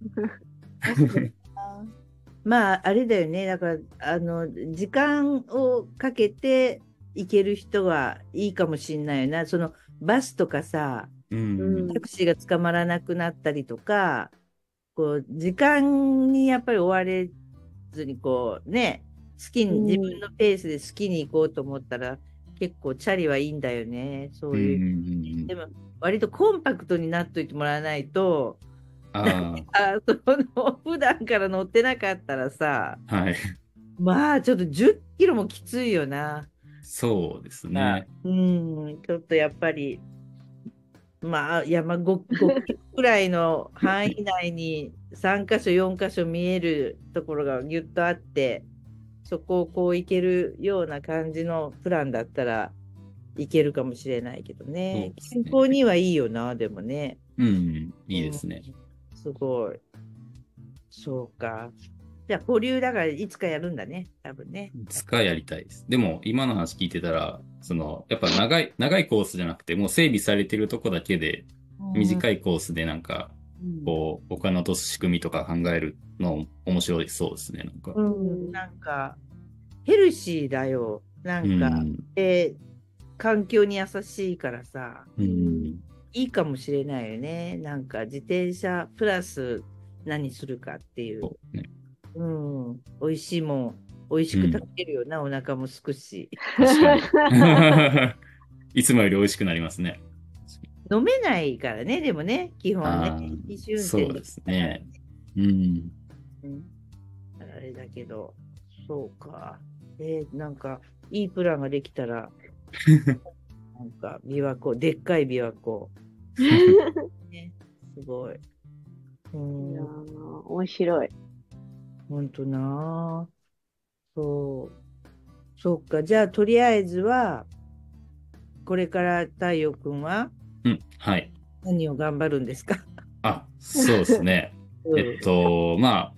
まあ、あれだよね。だから、あの、時間をかけて行ける人はいいかもしれないよな。その、バスとかさ、うん。タクシーが捕まらなくなったりとか、こう、時間にやっぱり追われずに、こう、ね、好きに、うん自分のペースで好きに行こうと思ったら、結構チャリはいいんだよね。そういう。うんでも、割とコンパクトになっといてもらわないと、ああ その普段から乗ってなかったらさ、あ、はい。まあちょっと10キロもきついよな。そうですね。うん、ちょっとやっぱり、まあ山 5, 5キロくらいの範囲内に3箇所、4箇所見えるところがぎゅっとあって、そこをこう行けるような感じのプランだったらいけるかもしれないけどね。ね健康にはいいよな、でもね。うん、いいですね。うん。すごい。そうか。じゃあ、保留だからいつかやるんだね、多分ね。いつかやりたいです。でも、今の話聞いてたら、その、やっぱ長い、長いコースじゃなくて、もう整備されてるとこだけで、短い。いコースでなんか、うんこう、お金落とす仕組みとか考えるの面白いそうですね、なんか。うん、なんか、ヘルシーだよ。なんか、うんで、環境に優しいからさ、うん。いいかもしれないよね。なんか、自転車プラス何するかっていう。そうね。うん。美味しいもん、美味しく食べるよな、お腹もすくし。いつもより美味しくなりますね。飲めないからね、でもね、基本あね。そうですね。うん。うんあれだけど、そうか。えーなんか、いいプランができたら、なんか、琵琶湖、でっかい琵琶湖。ね、すごい。ういや面白い。ほんとなぁそう。そうか。じゃあ、とりあえずは、これから太陽くんはうん。はい。何を頑張るんですか？あ、そうですね。うんえっと、まあ、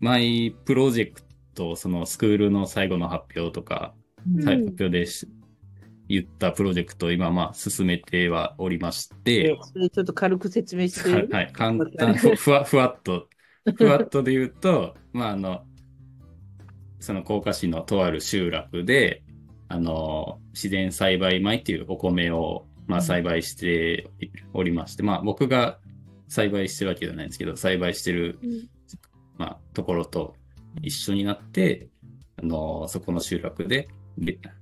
マイプロジェクト、そのスクールの最後の発表とか、うんはい発表でし言ったプロジェクトを今、まあ、進めてはおりましでて、ちょっと軽く説明して。はい、はい、簡単、ふふわ、ふわっと、ふわっとで言うと、まあ、あの、その甲賀市のとある集落で、あの、自然栽培米っていうお米を、まあ、うん。栽培しておりまして、まあ、僕が栽培してるわけじゃないんですけど、栽培してる、まあ、ところと一緒になって、あの、そこの集落で、で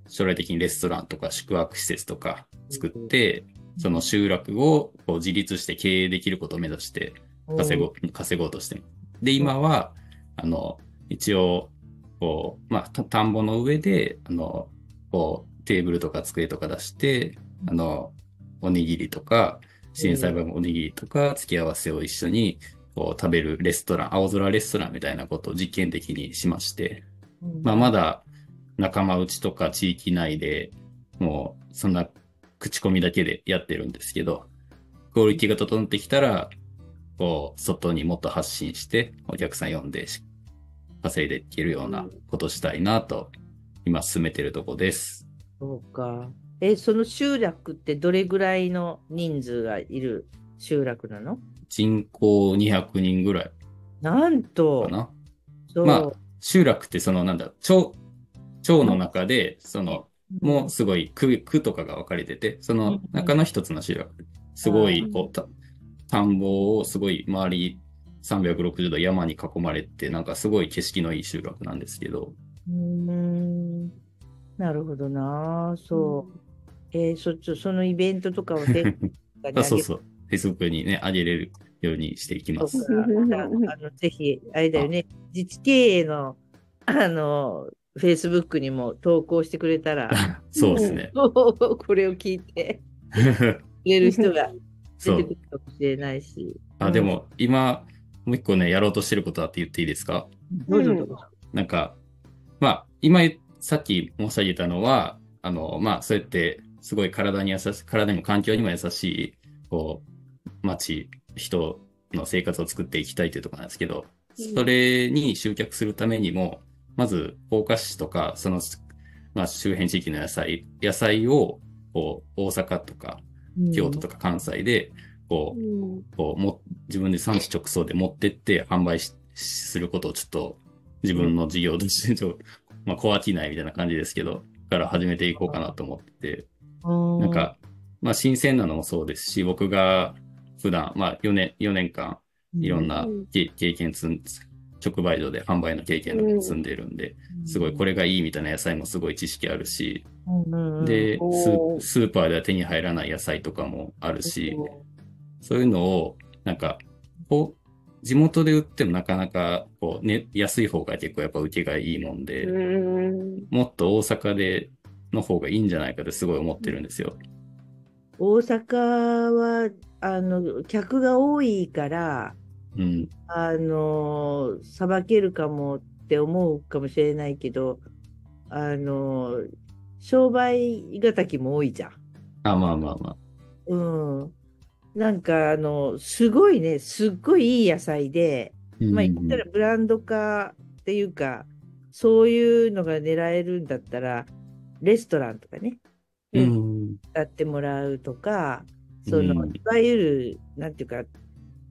将来的にレストランとか宿泊施設とか作って、その集落をこう自立して経営できることを目指して稼ごう、稼ごうとしてます。で、今は、あの、一応、こう、まあ、た田んぼの上で、あの、こう、テーブルとか机とか出して、あの、おにぎりとか、自然栽培のおにぎりとか、付き合わせを一緒に、こう、食べるレストラン、青空レストランみたいなことを実験的にしまして、うん。まあ、まだ仲間内とか地域内でもうそんな口コミだけでやってるんですけど、クオリティが整ってきたら、こう、外にもっと発信して、お客さん呼んでし稼いでいけるようなことしたいなと、今進めてるとこです。そうか。え、その集落ってどれぐらいの人数がいる集落なの？人口200人ぐらいなんとか、な。まあ集落ってそのなんだ、町、町の中で、その、もうすごい区、区とかが分かれてて、その中の一つの集落。すごい、こう、た田んぼをすごい周り360度山に囲まれて、なんかすごい景色のいい集落なんですけど、うーん。なるほどな。そう。えーそっち、そのイベントとかをね、あそうそう、Facebook にね、上げれるようにしていきます。あのぜひ、あれだよね、自治経営の、あの、Facebook にも投稿してくれたら、そうですね。これを聞いて くれる人が出てく。るかもしれないし。あ、でも、今、もう一個ね、やろうとしてることあって言っていいですか？どうぞどうぞ。なんか、まあ、今、さっき申し上げたのは、あの、まあ、そうやって、すごい体に優しい、体にも環境にも優しい、こう、街、人の生活を作っていきたいというところなんですけど、うんそれに集客するためにも、まず、甲賀市とか、その、まあ、周辺地域の野菜、野菜を、こう、大阪とか、京都とか関西で、こう、うん。こうも自分で産地直送で持ってって販売しすることをちょっと自分の事業としてまあ、小商いみたいな感じですけど、から始めていこうかなと思って、うん、なんか、まあ新鮮なのもそうですし、僕が普段、まあ4年、4年間いろんな経験積ん、直売所で販売の経験を積んでるんで、すごいこれがいいみたいな野菜もすごい知識あるし、で、スおー。ースーパーでは手に入らない野菜とかもあるし、そういうのを、なんか、こう、地元で売ってもなかなか、こう、ね、安い方が結構やっぱ受けがいいもんで、うん。もっと大阪で、の方がいいんじゃないかってすごい思ってるんですよ。大阪は、あの、客が多いから、うん。あの、さばけるかもって思うかもしれないけど、あの、商売敵も多いじゃん。あ、まあまあまあ。うん。なんか、あの、すごいね、すっごいいい野菜で、うんまあ言ったらブランド化っていうか、そういうのが狙えるんだったら、レストランとかね、うん。やってもらうとか、その、うんいわゆる、なんていうか、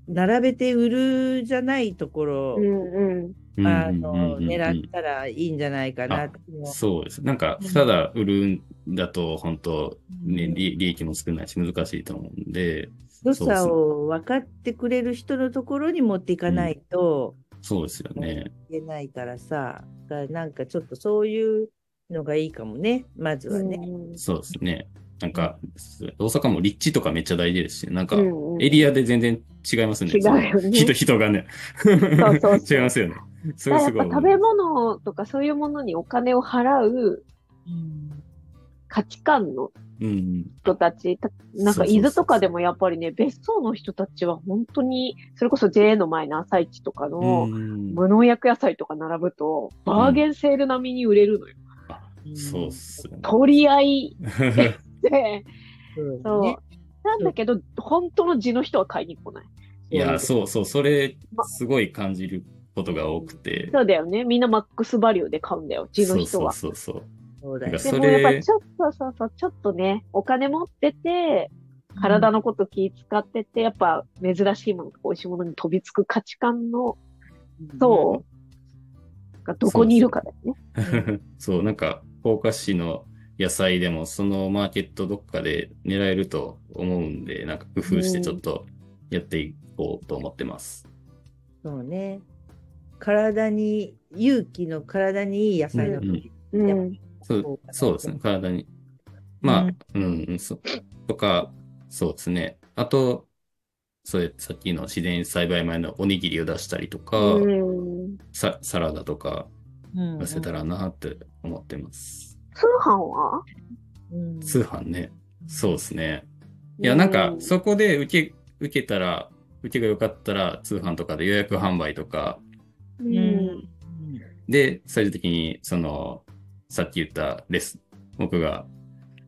並べて売るじゃないところ、うんうん。うんあの、うん狙ったらいいんじゃないかな。そうです。なんか、ただ売るんだと、本当ね、利利益も少ないし難しいと思うんで、良さを分かってくれる人のところに持っていかないとそうですよね。いけないからさ、なんかちょっとそういうのがいいかもね、まずはね。うん。そうですね。なんか、大阪も立地とかめっちゃ大事ですし、なんか、うんうんエリアで全然違いますね。違うよね人、人がね。そうそうそう 違いますよね。それすごい食べ物とかそういうものにお金を払う価値観のうん。人たち、たなんか伊豆とかでもやっぱりね、別荘の人たちは本当に、それこそ JA の前の朝市とかのうん無農薬野菜とか並ぶと、バーゲンセール並みに売れるのよ。そうっすよね。取り合い うだそうね。なんだけど、本当の地の人は買いに来ない。いや、そうそう、それま、すごい感じることが多くて。そうだよね。みんなマックスバリューで買うんだよ、地の人は。そうそうそうそうでもやっぱちょっと、そうそう、ちょっとね、お金持ってて、体のこと気使ってて、やっぱ珍しいものとか美味しいものに飛びつく価値観の層がどこにいるかだよね。そう。そう、なんか、福岡市の野菜でも、そのマーケットどっかで狙えると思うんで、なんか工夫してちょっとやっていこうと思ってます。そうね。体に、勇気の体にいい野菜のうんうん。そうそうですね、体に。まあ、うん、そとか、そうですね。あと、それ、さっきの自然栽培前のおにぎりを出したりとか、うん。ササラダとかうん出せたらなって思ってます。通販は？うん通販ね。そうですね。いや、なんか、そこで受け、受けたら、受けが良かったら、通販とかで予約販売とか、う。うんん。で、最終的に、その、さっき言ったレス、僕が、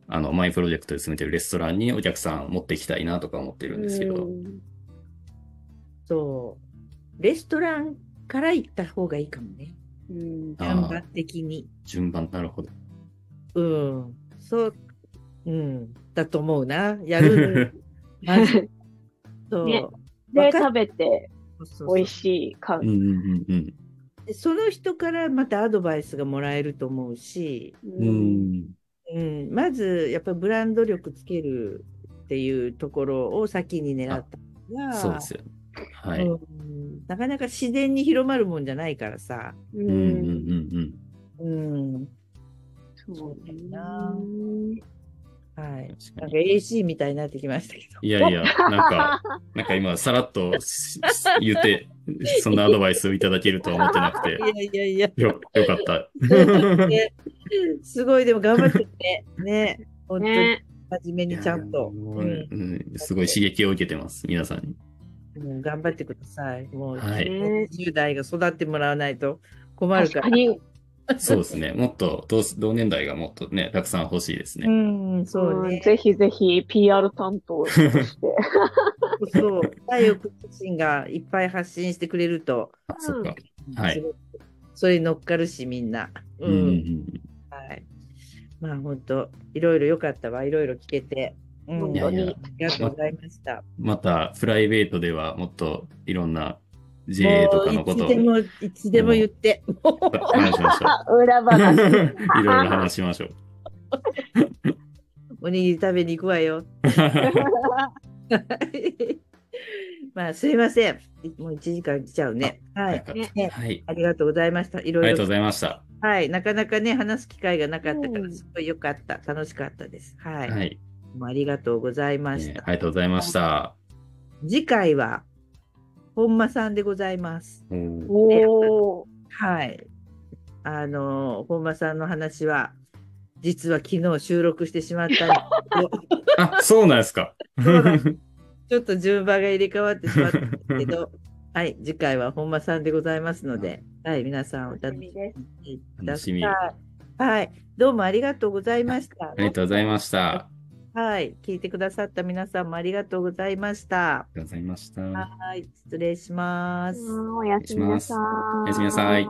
あの、マイプロジェクトで進めてるレストランにお客さん持っていきたいなとか思ってるんですけど、うんそう。レストランから行った方がいいかもね。うん。順番的に。順番、なるほど。うん。そう。うん。だと思うな。やる。まず。そう。ねで、食べて美味しい感その人からまたアドバイスがもらえると思うし、う。うんん。うん、まずやっぱりブランド力つけるっていうところを先に狙ったのがそうですよ。はい。うんなかなか自然に広まるもんじゃないからさ。ううんうんうんうん。そうだよなな。はい。なんか AC みたいになってきましたけど。いやいや、なんか、なんか今、さらっとし言って、そんなアドバイスをいただけるとは思ってなくて、いやいやいや。よ、よかった。ねすごい、でも頑張ってね。ね。本当にね。真面目にちゃんと。すごい刺激を受けてます、皆さんに。もう頑張ってください。もう、はいね10代が育ってもらわないと困るか。確からに、そうですね。もっと同、同年代がもっとね、たくさん欲しいですうね。ん、そうね。うんぜひぜひ PR 担当として。そう。太陽君自身がいっぱい発信してくれると、あ、そっか。はいそれに乗っかるし、みんな。う。うんんうんはい。まあ、本当いろいろ良かったわ。いろいろ聞けて。うん。本いやいや当に。ありがとうございました。また、プライベートではもっといろんな JA とかのことをもういつでも、いつでも言って。話しましょあ裏う。話。いろいろ話しましょう。おにぎり食べに行くわよ。まあ、すいません。もう1時間来ちゃうね。はい。ありがとうございました。いろいろありがとうご。ざいました。はい。なかなかね、話す機会がなかったから、うんすごい良かった。楽しかったです。はい。はい。もうありがとうございましねた。ありがとうございました。次回は、本間さんでございます。おーおー。はい。あの、本間さんの話は、実は昨日収録してしまったんですあ、そうなんですか。ちょっと順番が入れ替わってしまったけど、はい。次回は本間さんでございますので、はい。皆さんお楽しみください。楽はい。どうもありがとうございました。ありがとうございました。はい、聞いてくださった皆さんもありがとうございました。ありがとうございました。はい、失礼します。おやすみなさい。おやすみなさい。